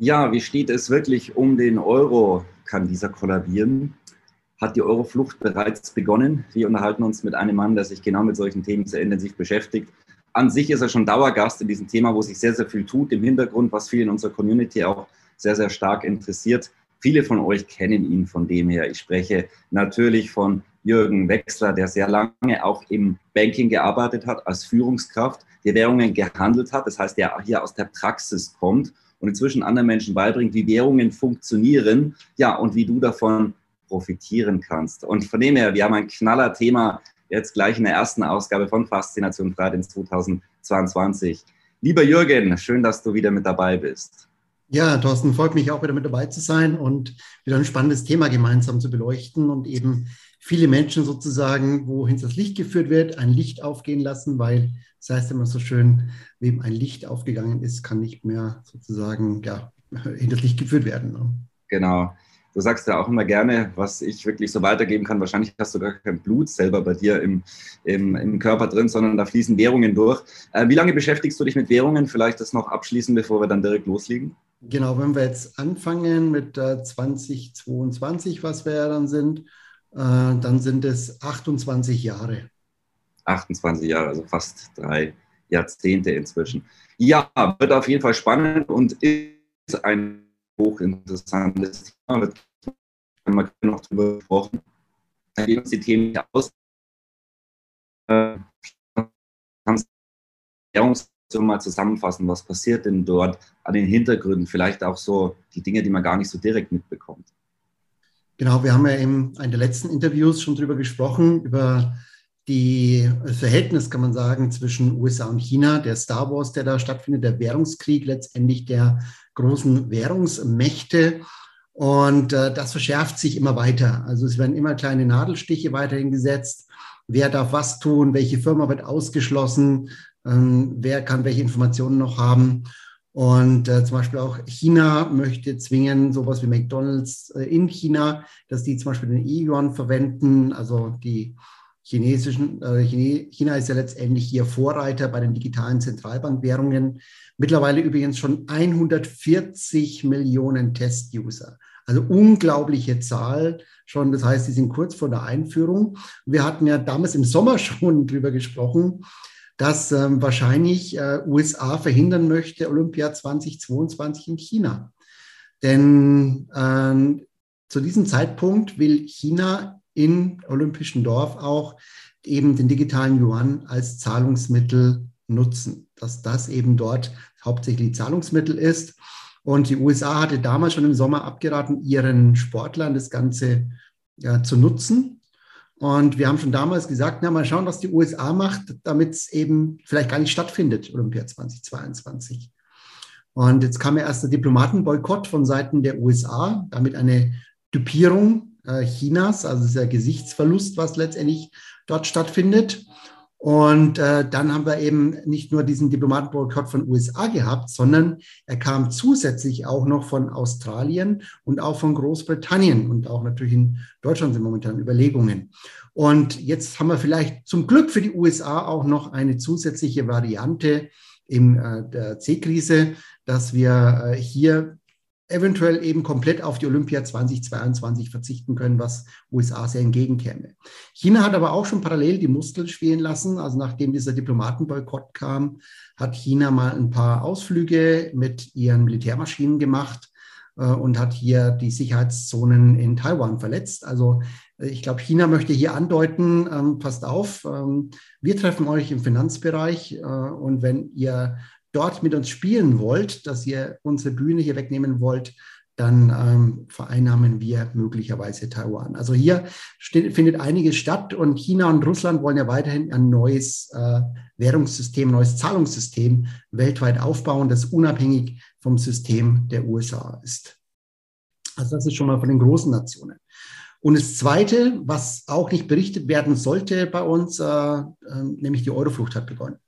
Ja, wie steht es wirklich um den Euro? Kann dieser kollabieren? Hat die Euroflucht bereits begonnen? Wir unterhalten uns mit einem Mann, der sich genau mit solchen Themen sehr intensiv beschäftigt an sich ist er schon Dauergast in diesem Thema, wo sich sehr, sehr viel tut im Hintergrund, was viele in unserer Community auch sehr, sehr stark interessiert. Viele von euch kennen ihn von dem her. Ich spreche natürlich von Jürgen Wechsler, der sehr lange auch im Banking gearbeitet hat, als Führungskraft, die Währungen gehandelt hat. Das heißt, der hier aus der Praxis kommt und inzwischen anderen Menschen beibringt, wie Währungen funktionieren, ja, und wie du davon profitieren kannst. Und von dem her, wir haben ein knaller Thema jetzt gleich in der ersten Ausgabe von Faszination in 2022. Lieber Jürgen, schön, dass du wieder mit dabei bist. Ja, Thorsten, freut mich auch wieder mit dabei zu sein und wieder ein spannendes Thema gemeinsam zu beleuchten und eben viele Menschen sozusagen, wohin das Licht geführt wird, ein Licht aufgehen lassen, weil es das heißt immer so schön, wem ein Licht aufgegangen ist, kann nicht mehr sozusagen ja, das Licht geführt werden. Ne? Genau. Du sagst ja auch immer gerne, was ich wirklich so weitergeben kann. Wahrscheinlich hast du gar kein Blut selber bei dir im, im, im Körper drin, sondern da fließen Währungen durch. Äh, wie lange beschäftigst du dich mit Währungen? Vielleicht das noch abschließen, bevor wir dann direkt loslegen. Genau, wenn wir jetzt anfangen mit äh, 2022, was wir ja dann sind, dann sind es 28 Jahre. 28 Jahre, also fast drei Jahrzehnte inzwischen. Ja, wird auf jeden Fall spannend und ist ein hochinteressantes Thema, wird man noch darüber gesprochen. Dann gehen uns die Themen hier aus. Äh, kannst du mal zusammenfassen, was passiert denn dort an den Hintergründen, vielleicht auch so die Dinge, die man gar nicht so direkt mitbekommt. Genau, wir haben ja in einem der letzten Interviews schon darüber gesprochen, über die Verhältnis, kann man sagen, zwischen USA und China, der Star Wars, der da stattfindet, der Währungskrieg letztendlich der großen Währungsmächte. Und äh, das verschärft sich immer weiter. Also es werden immer kleine Nadelstiche weiterhin gesetzt. Wer darf was tun? Welche Firma wird ausgeschlossen? Ähm, wer kann welche Informationen noch haben? Und äh, zum Beispiel auch China möchte zwingen, sowas wie McDonald's äh, in China, dass die zum Beispiel den E-Yuan verwenden, also die chinesischen, äh, China ist ja letztendlich hier Vorreiter bei den digitalen Zentralbankwährungen. Mittlerweile übrigens schon 140 Millionen Test-User. Also unglaubliche Zahl schon. Das heißt, die sind kurz vor der Einführung. Wir hatten ja damals im Sommer schon drüber gesprochen, dass ähm, wahrscheinlich äh, USA verhindern möchte Olympia 2022 in China. Denn ähm, zu diesem Zeitpunkt will China in Olympischen Dorf auch eben den digitalen Yuan als Zahlungsmittel nutzen, dass das eben dort hauptsächlich Zahlungsmittel ist. Und die USA hatte damals schon im Sommer abgeraten, ihren Sportlern das Ganze ja, zu nutzen. Und wir haben schon damals gesagt, na, mal schauen, was die USA macht, damit es eben vielleicht gar nicht stattfindet, Olympia 2022. Und jetzt kam ja erst der Diplomatenboykott von Seiten der USA, damit eine Dupierung äh, Chinas, also dieser Gesichtsverlust, was letztendlich dort stattfindet. Und äh, dann haben wir eben nicht nur diesen Diplomatenboykott von USA gehabt, sondern er kam zusätzlich auch noch von Australien und auch von Großbritannien und auch natürlich in Deutschland sind momentan Überlegungen. Und jetzt haben wir vielleicht zum Glück für die USA auch noch eine zusätzliche Variante in äh, der C-Krise, dass wir äh, hier eventuell eben komplett auf die Olympia 2022 verzichten können, was USA sehr entgegenkäme. China hat aber auch schon parallel die Muskeln spielen lassen. Also nachdem dieser Diplomatenboykott kam, hat China mal ein paar Ausflüge mit ihren Militärmaschinen gemacht äh, und hat hier die Sicherheitszonen in Taiwan verletzt. Also äh, ich glaube, China möchte hier andeuten, ähm, passt auf, ähm, wir treffen euch im Finanzbereich äh, und wenn ihr dort mit uns spielen wollt, dass ihr unsere Bühne hier wegnehmen wollt, dann ähm, vereinnahmen wir möglicherweise Taiwan. Also hier steht, findet einiges statt und China und Russland wollen ja weiterhin ein neues äh, Währungssystem, neues Zahlungssystem weltweit aufbauen, das unabhängig vom System der USA ist. Also das ist schon mal von den großen Nationen. Und das Zweite, was auch nicht berichtet werden sollte bei uns, äh, äh, nämlich die Euroflucht hat begonnen.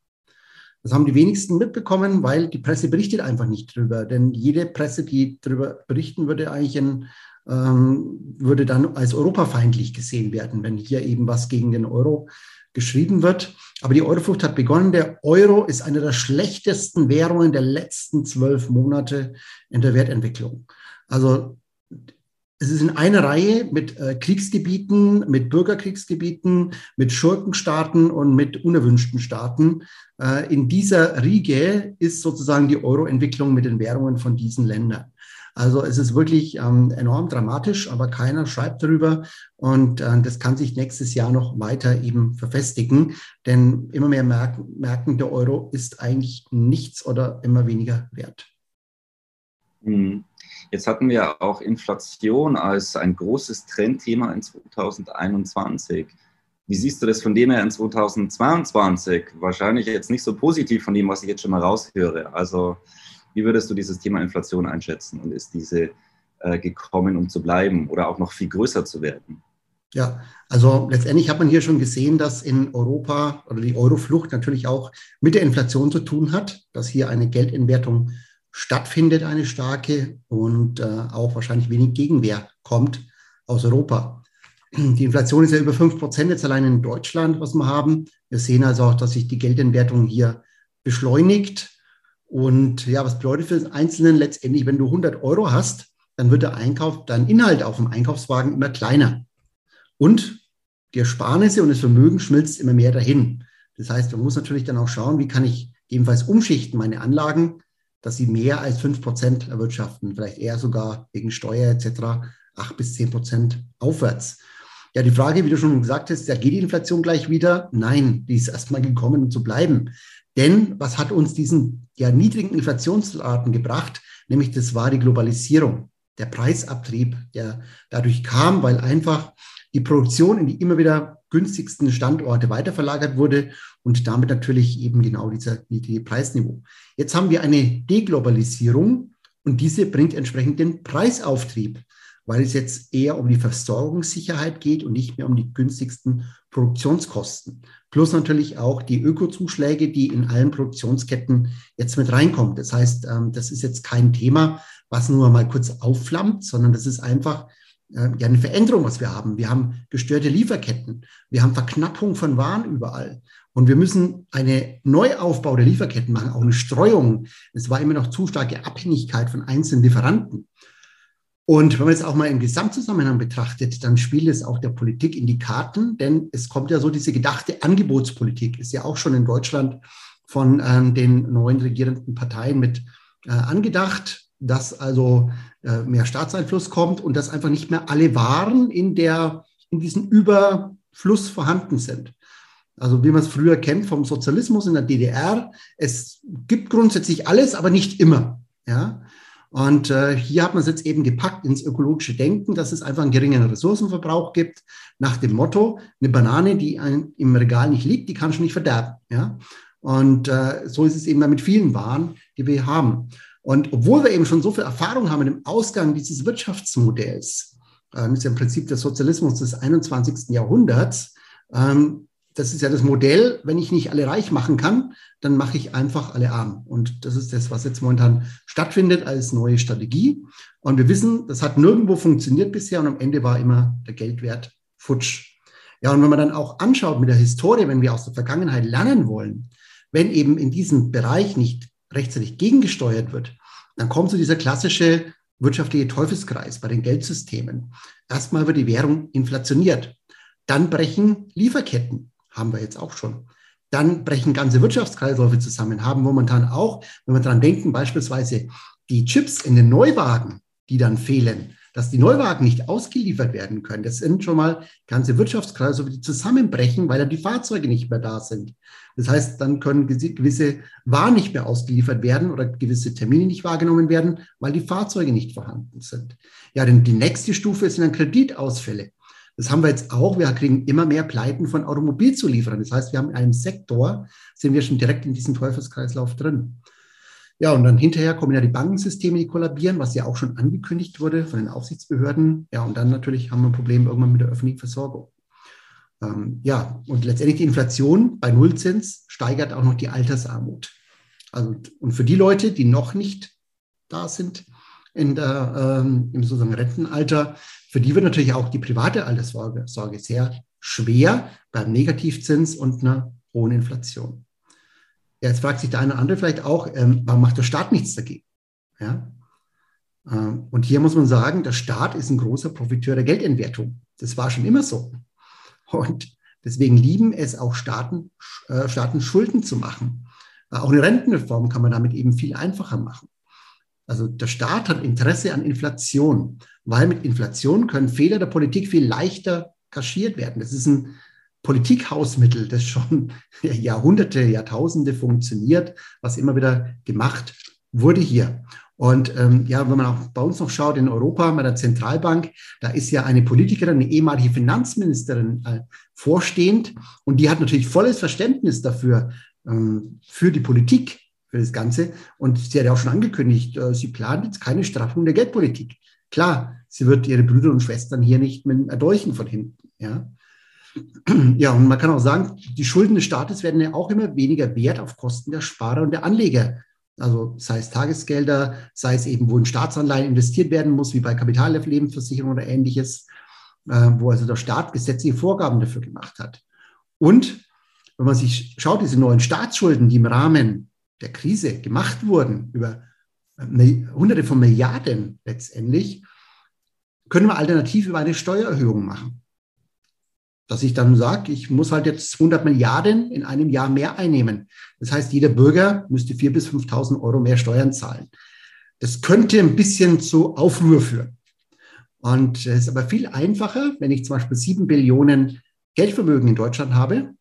Das haben die wenigsten mitbekommen, weil die Presse berichtet einfach nicht drüber. Denn jede Presse, die darüber berichten würde, eigentlich ein, ähm, würde dann als europafeindlich gesehen werden, wenn hier eben was gegen den Euro geschrieben wird. Aber die Euroflucht hat begonnen. Der Euro ist eine der schlechtesten Währungen der letzten zwölf Monate in der Wertentwicklung. Also es ist in einer Reihe mit äh, Kriegsgebieten, mit Bürgerkriegsgebieten, mit Schurkenstaaten und mit unerwünschten Staaten. Äh, in dieser Riege ist sozusagen die Euro-Entwicklung mit den Währungen von diesen Ländern. Also es ist wirklich ähm, enorm dramatisch, aber keiner schreibt darüber. Und äh, das kann sich nächstes Jahr noch weiter eben verfestigen. Denn immer mehr merken, merken, der Euro ist eigentlich nichts oder immer weniger wert. Hm. Jetzt hatten wir auch Inflation als ein großes Trendthema in 2021. Wie siehst du das von dem her in 2022? Wahrscheinlich jetzt nicht so positiv von dem, was ich jetzt schon mal raushöre. Also wie würdest du dieses Thema Inflation einschätzen und ist diese äh, gekommen, um zu bleiben oder auch noch viel größer zu werden? Ja, also letztendlich hat man hier schon gesehen, dass in Europa oder die Euroflucht natürlich auch mit der Inflation zu tun hat, dass hier eine Geldentwertung stattfindet, eine starke und äh, auch wahrscheinlich wenig Gegenwehr kommt aus Europa. Die Inflation ist ja über 5 Prozent jetzt allein in Deutschland, was wir haben. Wir sehen also auch, dass sich die Geldentwertung hier beschleunigt. Und ja, was bedeutet für den Einzelnen letztendlich, wenn du 100 Euro hast, dann wird der Einkauf, dein Inhalt auf dem Einkaufswagen immer kleiner. Und die Ersparnisse und das Vermögen schmilzt immer mehr dahin. Das heißt, man muss natürlich dann auch schauen, wie kann ich ebenfalls umschichten meine Anlagen, dass sie mehr als 5 Prozent erwirtschaften, vielleicht eher sogar wegen Steuer etc. 8 bis 10 Prozent aufwärts. Ja, die Frage, wie du schon gesagt hast, ja, geht die Inflation gleich wieder? Nein, die ist erstmal gekommen, um zu bleiben. Denn was hat uns diesen ja, niedrigen Inflationsraten gebracht? Nämlich das war die Globalisierung, der Preisabtrieb, der dadurch kam, weil einfach die Produktion in die immer wieder günstigsten Standorte weiterverlagert wurde und damit natürlich eben genau dieser niedrige Preisniveau. Jetzt haben wir eine Deglobalisierung und diese bringt entsprechend den Preisauftrieb, weil es jetzt eher um die Versorgungssicherheit geht und nicht mehr um die günstigsten Produktionskosten. Plus natürlich auch die Ökozuschläge, die in allen Produktionsketten jetzt mit reinkommen. Das heißt, ähm, das ist jetzt kein Thema, was nur mal kurz aufflammt, sondern das ist einfach ja eine Veränderung, was wir haben. Wir haben gestörte Lieferketten. Wir haben Verknappung von Waren überall. Und wir müssen eine Neuaufbau der Lieferketten machen, auch eine Streuung. Es war immer noch zu starke Abhängigkeit von einzelnen Lieferanten. Und wenn man es auch mal im Gesamtzusammenhang betrachtet, dann spielt es auch der Politik in die Karten, denn es kommt ja so diese gedachte Angebotspolitik, ist ja auch schon in Deutschland von äh, den neuen regierenden Parteien mit äh, angedacht, dass also äh, mehr Staatseinfluss kommt und dass einfach nicht mehr alle Waren in, der, in diesem Überfluss vorhanden sind. Also wie man es früher kennt vom Sozialismus in der DDR, es gibt grundsätzlich alles, aber nicht immer. Ja? Und äh, hier hat man es jetzt eben gepackt ins ökologische Denken, dass es einfach einen geringen Ressourcenverbrauch gibt, nach dem Motto, eine Banane, die ein, im Regal nicht liegt, die kann schon nicht verderben. Ja? Und äh, so ist es eben mit vielen Waren, die wir haben. Und obwohl wir eben schon so viel Erfahrung haben mit dem Ausgang dieses Wirtschaftsmodells, äh, ist ja im Prinzip der Sozialismus des 21. Jahrhunderts, ähm, das ist ja das Modell, wenn ich nicht alle reich machen kann, dann mache ich einfach alle arm. Und das ist das, was jetzt momentan stattfindet als neue Strategie. Und wir wissen, das hat nirgendwo funktioniert bisher und am Ende war immer der Geldwert futsch. Ja, und wenn man dann auch anschaut mit der Historie, wenn wir aus der Vergangenheit lernen wollen, wenn eben in diesem Bereich nicht rechtzeitig gegengesteuert wird, dann kommt so dieser klassische wirtschaftliche Teufelskreis bei den Geldsystemen. Erstmal wird die Währung inflationiert. Dann brechen Lieferketten haben wir jetzt auch schon. Dann brechen ganze Wirtschaftskreisläufe zusammen, haben momentan auch, wenn wir daran denken, beispielsweise die Chips in den Neuwagen, die dann fehlen, dass die Neuwagen nicht ausgeliefert werden können. Das sind schon mal ganze Wirtschaftskreisläufe, die zusammenbrechen, weil dann die Fahrzeuge nicht mehr da sind. Das heißt, dann können gewisse Waren nicht mehr ausgeliefert werden oder gewisse Termine nicht wahrgenommen werden, weil die Fahrzeuge nicht vorhanden sind. Ja, denn die nächste Stufe sind dann Kreditausfälle. Das haben wir jetzt auch. Wir kriegen immer mehr Pleiten von Automobilzulieferern. Das heißt, wir haben in einem Sektor, sind wir schon direkt in diesem Teufelskreislauf drin. Ja, und dann hinterher kommen ja die Bankensysteme, die kollabieren, was ja auch schon angekündigt wurde von den Aufsichtsbehörden. Ja, und dann natürlich haben wir ein Problem irgendwann mit der öffentlichen Versorgung. Ähm, ja, und letztendlich die Inflation bei Nullzins steigert auch noch die Altersarmut. Also, und für die Leute, die noch nicht da sind in der, ähm, im sozusagen Rentenalter, für die wird natürlich auch die private Alterssorge Sorge sehr schwer beim Negativzins und einer hohen Inflation. Ja, jetzt fragt sich der eine oder andere vielleicht auch, ähm, warum macht der Staat nichts dagegen? Ja? Ähm, und hier muss man sagen, der Staat ist ein großer Profiteur der Geldentwertung. Das war schon immer so. Und deswegen lieben es auch Staaten, äh, Staaten Schulden zu machen. Äh, auch eine Rentenreform kann man damit eben viel einfacher machen. Also der Staat hat Interesse an Inflation, weil mit Inflation können Fehler der Politik viel leichter kaschiert werden. Das ist ein Politikhausmittel, das schon Jahrhunderte, Jahrtausende funktioniert, was immer wieder gemacht wurde hier. Und ähm, ja, wenn man auch bei uns noch schaut in Europa bei der Zentralbank, da ist ja eine Politikerin, eine ehemalige Finanzministerin äh, vorstehend und die hat natürlich volles Verständnis dafür, ähm, für die Politik, für das Ganze. Und sie hat ja auch schon angekündigt, äh, sie plant jetzt keine Straffung der Geldpolitik. Klar, sie wird ihre Brüder und Schwestern hier nicht mit erdolchen von hinten. Ja. Ja, und man kann auch sagen, die Schulden des Staates werden ja auch immer weniger wert auf Kosten der Sparer und der Anleger. Also sei es Tagesgelder, sei es eben, wo in Staatsanleihen investiert werden muss, wie bei Kapitallebensversicherung oder ähnliches, äh, wo also der Staat gesetzliche Vorgaben dafür gemacht hat. Und wenn man sich schaut, diese neuen Staatsschulden, die im Rahmen der Krise gemacht wurden, über Hunderte von Milliarden letztendlich, können wir alternativ über eine Steuererhöhung machen dass ich dann sage, ich muss halt jetzt 100 Milliarden in einem Jahr mehr einnehmen. Das heißt, jeder Bürger müsste 4.000 bis 5.000 Euro mehr Steuern zahlen. Das könnte ein bisschen zu Aufruhr führen. Und es ist aber viel einfacher, wenn ich zum Beispiel 7 Billionen Geldvermögen in Deutschland habe,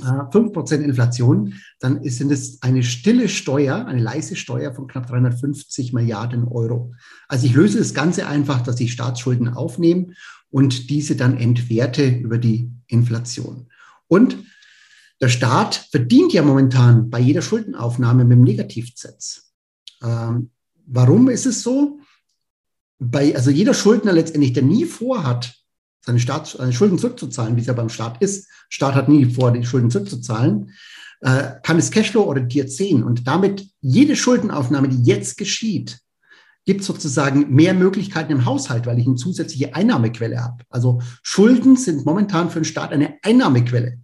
5% äh, Inflation, dann ist es eine stille Steuer, eine leise Steuer von knapp 350 Milliarden Euro. Also ich löse das Ganze einfach, dass ich Staatsschulden aufnehme und diese dann entwerte über die Inflation. Und der Staat verdient ja momentan bei jeder Schuldenaufnahme mit dem Negativzins. Ähm, warum ist es so? Bei, also jeder Schuldner letztendlich, der nie vorhat, seine, Staat, seine Schulden zurückzuzahlen, wie es ja beim Staat ist, Staat hat nie vor, die Schulden zurückzuzahlen, äh, kann es Cashflow orientiert sehen und damit jede Schuldenaufnahme, die jetzt geschieht, gibt sozusagen mehr Möglichkeiten im Haushalt, weil ich eine zusätzliche Einnahmequelle habe. Also Schulden sind momentan für den Staat eine Einnahmequelle.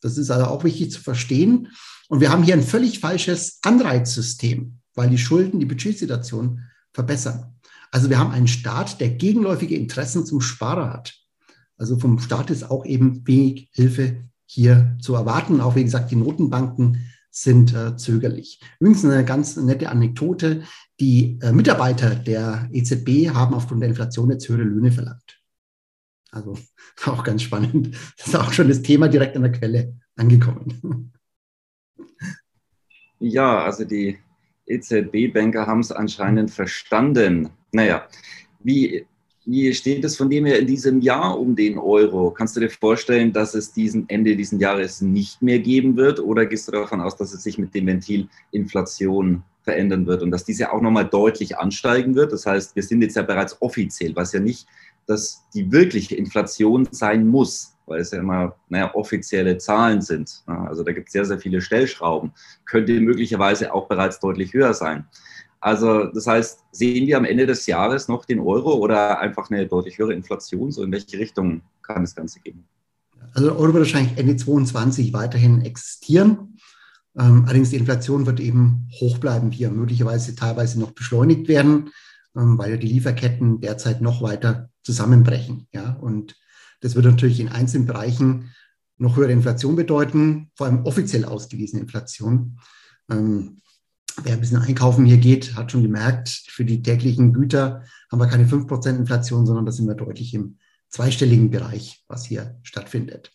Das ist also auch wichtig zu verstehen. Und wir haben hier ein völlig falsches Anreizsystem, weil die Schulden die Budgetsituation verbessern. Also wir haben einen Staat, der gegenläufige Interessen zum Sparer hat. Also vom Staat ist auch eben wenig Hilfe hier zu erwarten. Auch wie gesagt, die Notenbanken sind äh, zögerlich. Übrigens eine ganz nette Anekdote. Die äh, Mitarbeiter der EZB haben aufgrund der Inflation jetzt höhere Löhne verlangt. Also auch ganz spannend. Das ist auch schon das Thema direkt an der Quelle angekommen. Ja, also die EZB-Banker haben es anscheinend verstanden. Naja, wie wie steht es von dem her in diesem Jahr um den Euro? Kannst du dir vorstellen, dass es diesen Ende dieses Jahres nicht mehr geben wird? Oder gehst du davon aus, dass es sich mit dem Ventil Inflation verändern wird und dass diese auch nochmal deutlich ansteigen wird? Das heißt, wir sind jetzt ja bereits offiziell, was ja nicht, dass die wirkliche Inflation sein muss, weil es ja immer naja, offizielle Zahlen sind. Also da gibt es sehr, sehr viele Stellschrauben. Könnte möglicherweise auch bereits deutlich höher sein. Also das heißt, sehen wir am Ende des Jahres noch den Euro oder einfach eine deutlich höhere Inflation? So in welche Richtung kann das Ganze gehen? Also der Euro wird wahrscheinlich Ende 2022 weiterhin existieren. Ähm, allerdings die Inflation wird eben hoch bleiben hier, möglicherweise teilweise noch beschleunigt werden, ähm, weil ja die Lieferketten derzeit noch weiter zusammenbrechen. Ja? Und das wird natürlich in einzelnen Bereichen noch höhere Inflation bedeuten, vor allem offiziell ausgewiesene Inflation. Ähm, wer ein bisschen einkaufen hier geht, hat schon gemerkt, für die täglichen Güter haben wir keine 5% Inflation, sondern da sind wir deutlich im zweistelligen Bereich, was hier stattfindet.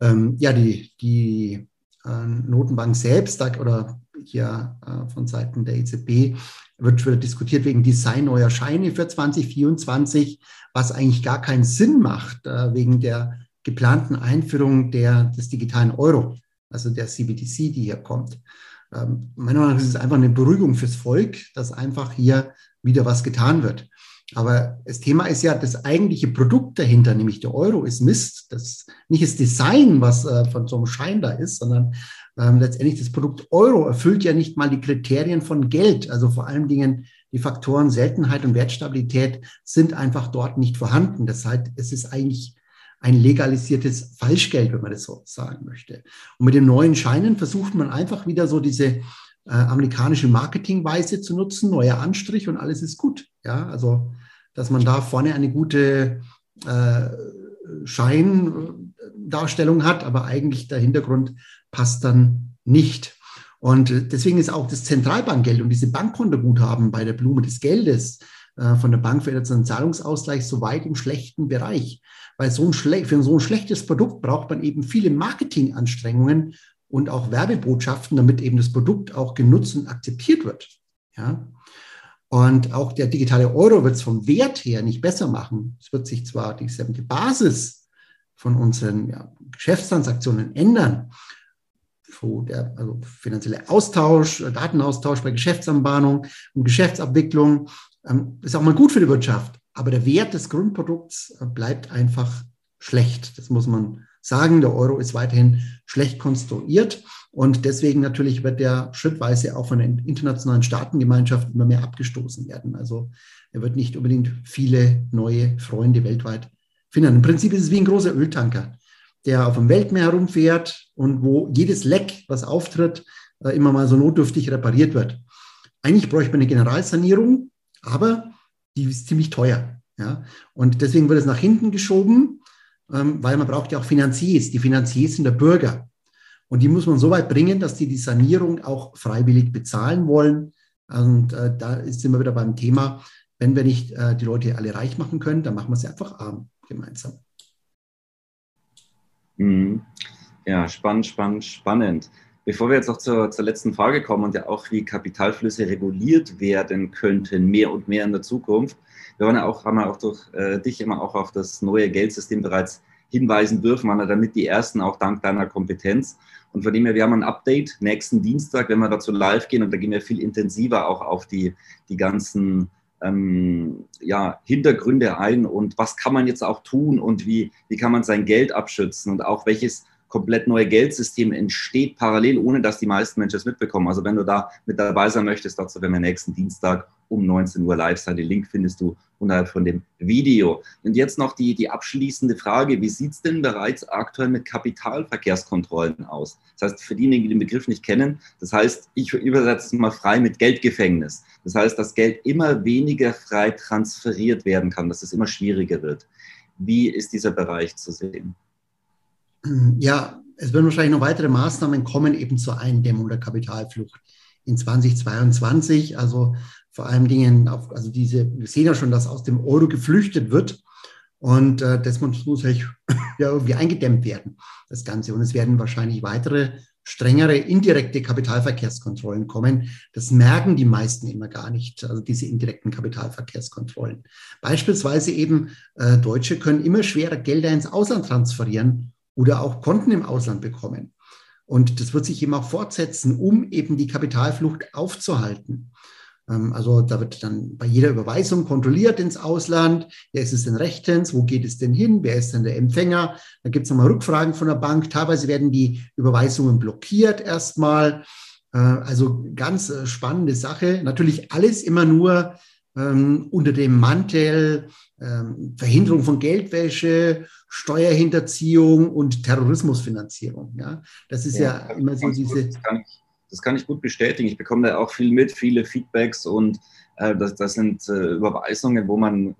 Ähm, ja, die, die äh, Notenbank selbst oder hier äh, von Seiten der EZB wird wieder diskutiert wegen Design neuer Scheine für 2024, was eigentlich gar keinen Sinn macht äh, wegen der geplanten Einführung der, des digitalen Euro, also der CBDC, die hier kommt. Ähm, meiner Meinung nach ist es einfach eine Beruhigung fürs Volk, dass einfach hier wieder was getan wird. Aber das Thema ist ja, das eigentliche Produkt dahinter, nämlich der Euro, ist Mist. Das nicht das Design, was äh, von so einem Schein da ist, sondern ähm, letztendlich das Produkt Euro erfüllt ja nicht mal die Kriterien von Geld. Also vor allen Dingen die Faktoren Seltenheit und Wertstabilität sind einfach dort nicht vorhanden. Das heißt, es ist eigentlich ein legalisiertes Falschgeld, wenn man das so sagen möchte. Und mit den neuen Scheinen versucht man einfach wieder so diese äh, amerikanische Marketingweise zu nutzen, neuer Anstrich und alles ist gut. Ja, also, dass man da vorne eine gute äh, Scheindarstellung hat, aber eigentlich der Hintergrund passt dann nicht. Und deswegen ist auch das Zentralbankgeld und diese Bankkontoguthaben bei der Blume des Geldes äh, von der Bank für den Zahlungsausgleich so weit im schlechten Bereich. Weil so ein für so ein schlechtes Produkt braucht man eben viele Marketinganstrengungen und auch Werbebotschaften, damit eben das Produkt auch genutzt und akzeptiert wird. Ja. Und auch der digitale Euro wird es vom Wert her nicht besser machen. Es wird sich zwar die Basis von unseren ja, Geschäftstransaktionen ändern, so der also finanzielle Austausch, Datenaustausch bei Geschäftsanbahnung und Geschäftsabwicklung ähm, ist auch mal gut für die Wirtschaft. Aber der Wert des Grundprodukts äh, bleibt einfach schlecht. Das muss man sagen. Der Euro ist weiterhin schlecht konstruiert. Und deswegen natürlich wird der schrittweise auch von der internationalen Staatengemeinschaft immer mehr abgestoßen werden. Also er wird nicht unbedingt viele neue Freunde weltweit finden. Im Prinzip ist es wie ein großer Öltanker, der auf dem Weltmeer herumfährt und wo jedes Leck, was auftritt, äh, immer mal so notdürftig repariert wird. Eigentlich bräuchte man eine Generalsanierung, aber die ist ziemlich teuer. Ja? Und deswegen wird es nach hinten geschoben, ähm, weil man braucht ja auch Finanziers. Die Finanziers sind der Bürger. Und die muss man so weit bringen, dass die die Sanierung auch freiwillig bezahlen wollen. Und äh, da sind wir wieder beim Thema, wenn wir nicht äh, die Leute alle reich machen können, dann machen wir sie einfach arm gemeinsam. Mhm. Ja, spannend, spannend, spannend. Bevor wir jetzt noch zur, zur letzten Frage kommen und ja auch wie Kapitalflüsse reguliert werden könnten, mehr und mehr in der Zukunft, wir wollen ja auch, haben ja auch durch äh, dich immer auch auf das neue Geldsystem bereits hinweisen dürfen, waren ja damit die ersten auch dank deiner Kompetenz. Und von dem her, wir haben ein Update nächsten Dienstag, wenn wir dazu live gehen und da gehen wir viel intensiver auch auf die, die ganzen ähm, ja, Hintergründe ein und was kann man jetzt auch tun und wie, wie kann man sein Geld abschützen und auch welches komplett neue Geldsystem entsteht parallel, ohne dass die meisten Menschen es mitbekommen. Also wenn du da mit dabei sein möchtest, dazu werden wir nächsten Dienstag um 19 Uhr live sein. Den Link findest du unterhalb von dem Video. Und jetzt noch die, die abschließende Frage. Wie sieht es denn bereits aktuell mit Kapitalverkehrskontrollen aus? Das heißt, für diejenigen, die den Begriff nicht kennen, das heißt, ich übersetze es mal frei mit Geldgefängnis. Das heißt, dass Geld immer weniger frei transferiert werden kann, dass es immer schwieriger wird. Wie ist dieser Bereich zu sehen? Ja, es werden wahrscheinlich noch weitere Maßnahmen kommen, eben zur Eindämmung der Kapitalflucht in 2022. Also vor allen Dingen, auf, also diese, wir sehen ja schon, dass aus dem Euro geflüchtet wird. Und äh, das muss, muss ja irgendwie eingedämmt werden, das Ganze. Und es werden wahrscheinlich weitere strengere indirekte Kapitalverkehrskontrollen kommen. Das merken die meisten immer gar nicht, also diese indirekten Kapitalverkehrskontrollen. Beispielsweise eben, äh, Deutsche können immer schwerer Gelder ins Ausland transferieren oder auch Konten im Ausland bekommen. Und das wird sich eben auch fortsetzen, um eben die Kapitalflucht aufzuhalten. Ähm, also da wird dann bei jeder Überweisung kontrolliert ins Ausland, wer ist es denn rechtens, wo geht es denn hin, wer ist denn der Empfänger. Da gibt es nochmal Rückfragen von der Bank. Teilweise werden die Überweisungen blockiert erstmal. Äh, also ganz äh, spannende Sache. Natürlich alles immer nur ähm, unter dem Mantel Verhinderung von Geldwäsche, Steuerhinterziehung und Terrorismusfinanzierung. Ja, das ist ja, ja immer so diese. Das kann, ich, das kann, ich, gut bestätigen. Ich bekomme da auch viel mit, viele Feedbacks und äh, das, das, sind äh, Überweisungen, wo man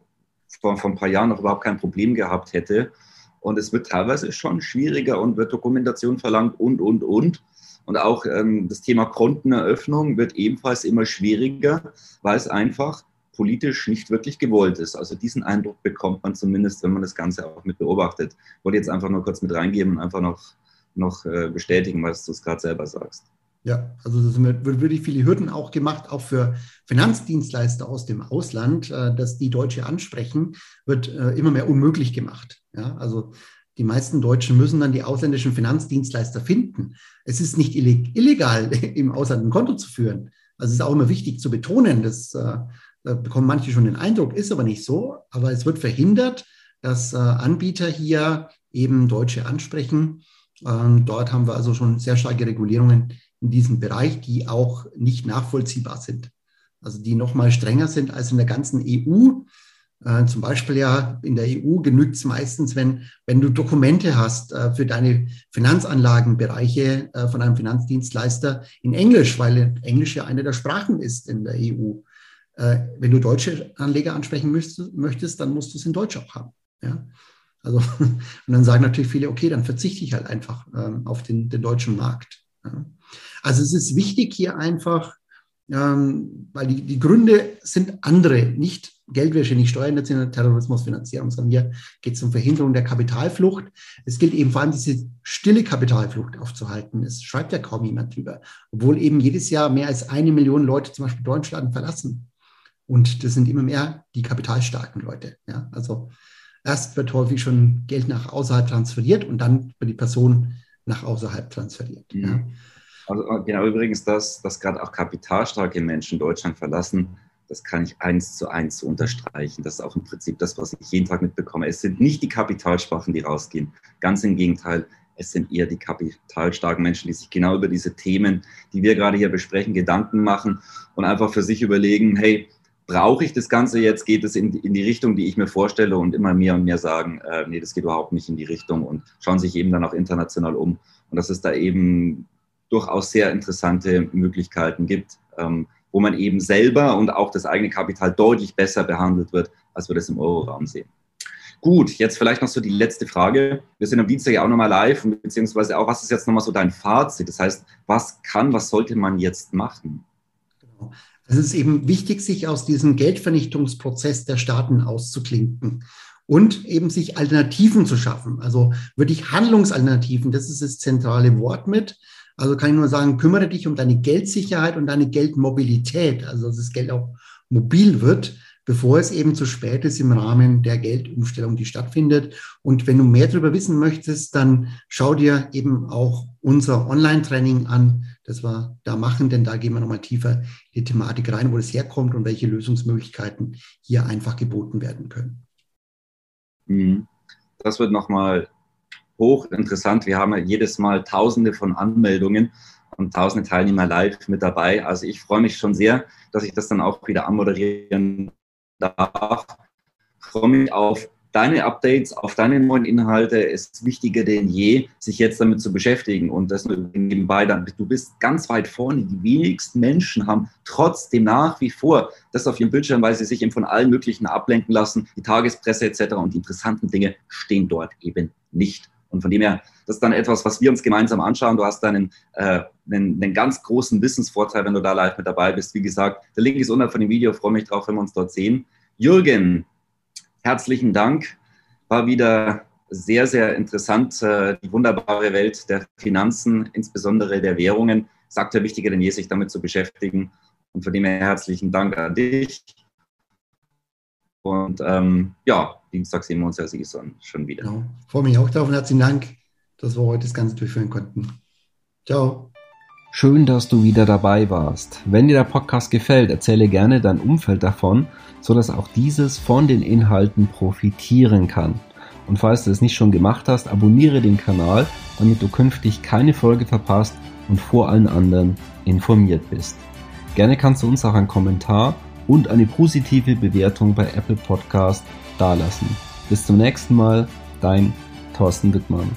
vor, vor ein paar Jahren noch überhaupt kein Problem gehabt hätte. Und es wird teilweise schon schwieriger und wird Dokumentation verlangt und, und, und. Und auch ähm, das Thema Konteneröffnung wird ebenfalls immer schwieriger, weil es einfach politisch nicht wirklich gewollt ist. Also diesen Eindruck bekommt man zumindest, wenn man das Ganze auch mit beobachtet. Ich wollte jetzt einfach nur kurz mit reingeben und einfach noch, noch äh, bestätigen, was du es gerade selber sagst. Ja, also es wird wirklich viele Hürden auch gemacht, auch für Finanzdienstleister aus dem Ausland, äh, dass die Deutsche ansprechen, wird äh, immer mehr unmöglich gemacht. Ja, also Die meisten Deutschen müssen dann die ausländischen Finanzdienstleister finden. Es ist nicht illegal, im Ausland ein Konto zu führen. Also es ist auch immer wichtig zu betonen, das äh, bekommen manche schon den Eindruck, ist aber nicht so. Aber es wird verhindert, dass äh, Anbieter hier eben Deutsche ansprechen. Ähm, dort haben wir also schon sehr starke Regulierungen in diesem Bereich, die auch nicht nachvollziehbar sind. Also die noch mal strenger sind als in der ganzen EU. Äh, zum Beispiel ja in der EU genügt es meistens, wenn, wenn du Dokumente hast für deine Finanzanlagenbereiche von einem Finanzdienstleister in Englisch, weil Englisch ja eine der Sprachen ist in der EU. Äh, wenn du deutsche Anleger ansprechen möchtest, dann musst du es in Deutsch auch haben. Ja? Also, und dann sagen natürlich viele, okay, dann verzichte ich halt einfach ähm, auf den, den deutschen Markt. Ja? Also es ist wichtig hier einfach, ähm, weil die, die Gründe sind andere, nicht Geldwäsche, nicht Steuerhinterziehung, Terrorismusfinanzierung, sondern hier geht es um Verhinderung der Kapitalflucht. Es gilt eben vor allem diese stille Kapitalflucht aufzuhalten. Es schreibt ja kaum jemand drüber, obwohl eben jedes Jahr mehr als eine Million Leute zum Beispiel Deutschland verlassen. Und das sind immer mehr die kapitalstarken Leute. Ja? Also erst wird häufig schon Geld nach außerhalb transferiert und dann wird die Person nach außerhalb transferiert. Mhm. Ja? Also äh, genau übrigens, dass, dass gerade auch kapitalstarke Menschen Deutschland verlassen, das kann ich eins zu eins unterstreichen. Das ist auch im Prinzip das, was ich jeden Tag mitbekomme. Es sind nicht die Kapitalschwachen, die rausgehen. Ganz im Gegenteil, es sind eher die kapitalstarken Menschen, die sich genau über diese Themen, die wir gerade hier besprechen, Gedanken machen und einfach für sich überlegen, hey, brauche ich das Ganze jetzt? Geht es in, in, die Richtung, die ich mir vorstelle? Und immer mehr und mehr sagen, äh, nee, das geht überhaupt nicht in die Richtung und schauen sich eben dann auch international um. Und dass es da eben durchaus sehr interessante Möglichkeiten gibt, ähm, wo man eben selber und auch das eigene Kapital deutlich besser behandelt wird, als wir das im Euroraum sehen. Gut, jetzt vielleicht noch so die letzte Frage. Wir sind am Dienstag ja auch nochmal live, beziehungsweise auch, was ist jetzt nochmal so dein Fazit? Das heißt, was kann, was sollte man jetzt machen? Es ist eben wichtig, sich aus diesem Geldvernichtungsprozess der Staaten auszuklinken und eben sich Alternativen zu schaffen. Also wirklich Handlungsalternativen, das ist das zentrale Wort mit. Also kann ich nur sagen, kümmere dich um deine Geldsicherheit und deine Geldmobilität, also dass das Geld auch mobil wird bevor es eben zu spät ist im Rahmen der Geldumstellung, die stattfindet. Und wenn du mehr darüber wissen möchtest, dann schau dir eben auch unser Online-Training an, das wir da machen, denn da gehen wir nochmal tiefer in die Thematik rein, wo das herkommt und welche Lösungsmöglichkeiten hier einfach geboten werden können. Mhm. Das wird nochmal hochinteressant. Wir haben ja jedes Mal Tausende von Anmeldungen und tausende Teilnehmer live mit dabei. Also ich freue mich schon sehr, dass ich das dann auch wieder anmoderieren darf. Ich freue mich auf deine Updates, auf deine neuen Inhalte. Es ist wichtiger denn je, sich jetzt damit zu beschäftigen. Und das nebenbei dann. Du bist ganz weit vorne. Die wenigsten Menschen haben trotzdem nach wie vor das auf ihrem Bildschirm, weil sie sich eben von allen möglichen ablenken lassen, die Tagespresse etc. Und die interessanten Dinge stehen dort eben nicht. Und von dem her, das ist dann etwas, was wir uns gemeinsam anschauen. Du hast dann einen, äh, einen, einen, ganz großen Wissensvorteil, wenn du da live mit dabei bist. Wie gesagt, der Link ist unten von dem Video. Ich freue mich drauf, wenn wir uns dort sehen. Jürgen, herzlichen Dank. War wieder sehr, sehr interessant. Äh, die wunderbare Welt der Finanzen, insbesondere der Währungen. Ist aktuell wichtiger denn je, sich damit zu beschäftigen. Und von dem her herzlichen Dank an dich. Und ähm, ja, Dienstag sehen wir uns ja schon wieder. Genau. Freue mich auch darauf und herzlichen Dank, dass wir heute das Ganze durchführen konnten. Ciao. Schön, dass du wieder dabei warst. Wenn dir der Podcast gefällt, erzähle gerne dein Umfeld davon, sodass auch dieses von den Inhalten profitieren kann. Und falls du es nicht schon gemacht hast, abonniere den Kanal, damit du künftig keine Folge verpasst und vor allen anderen informiert bist. Gerne kannst du uns auch einen Kommentar und eine positive Bewertung bei Apple Podcast dalassen. Bis zum nächsten Mal, dein Thorsten Wittmann.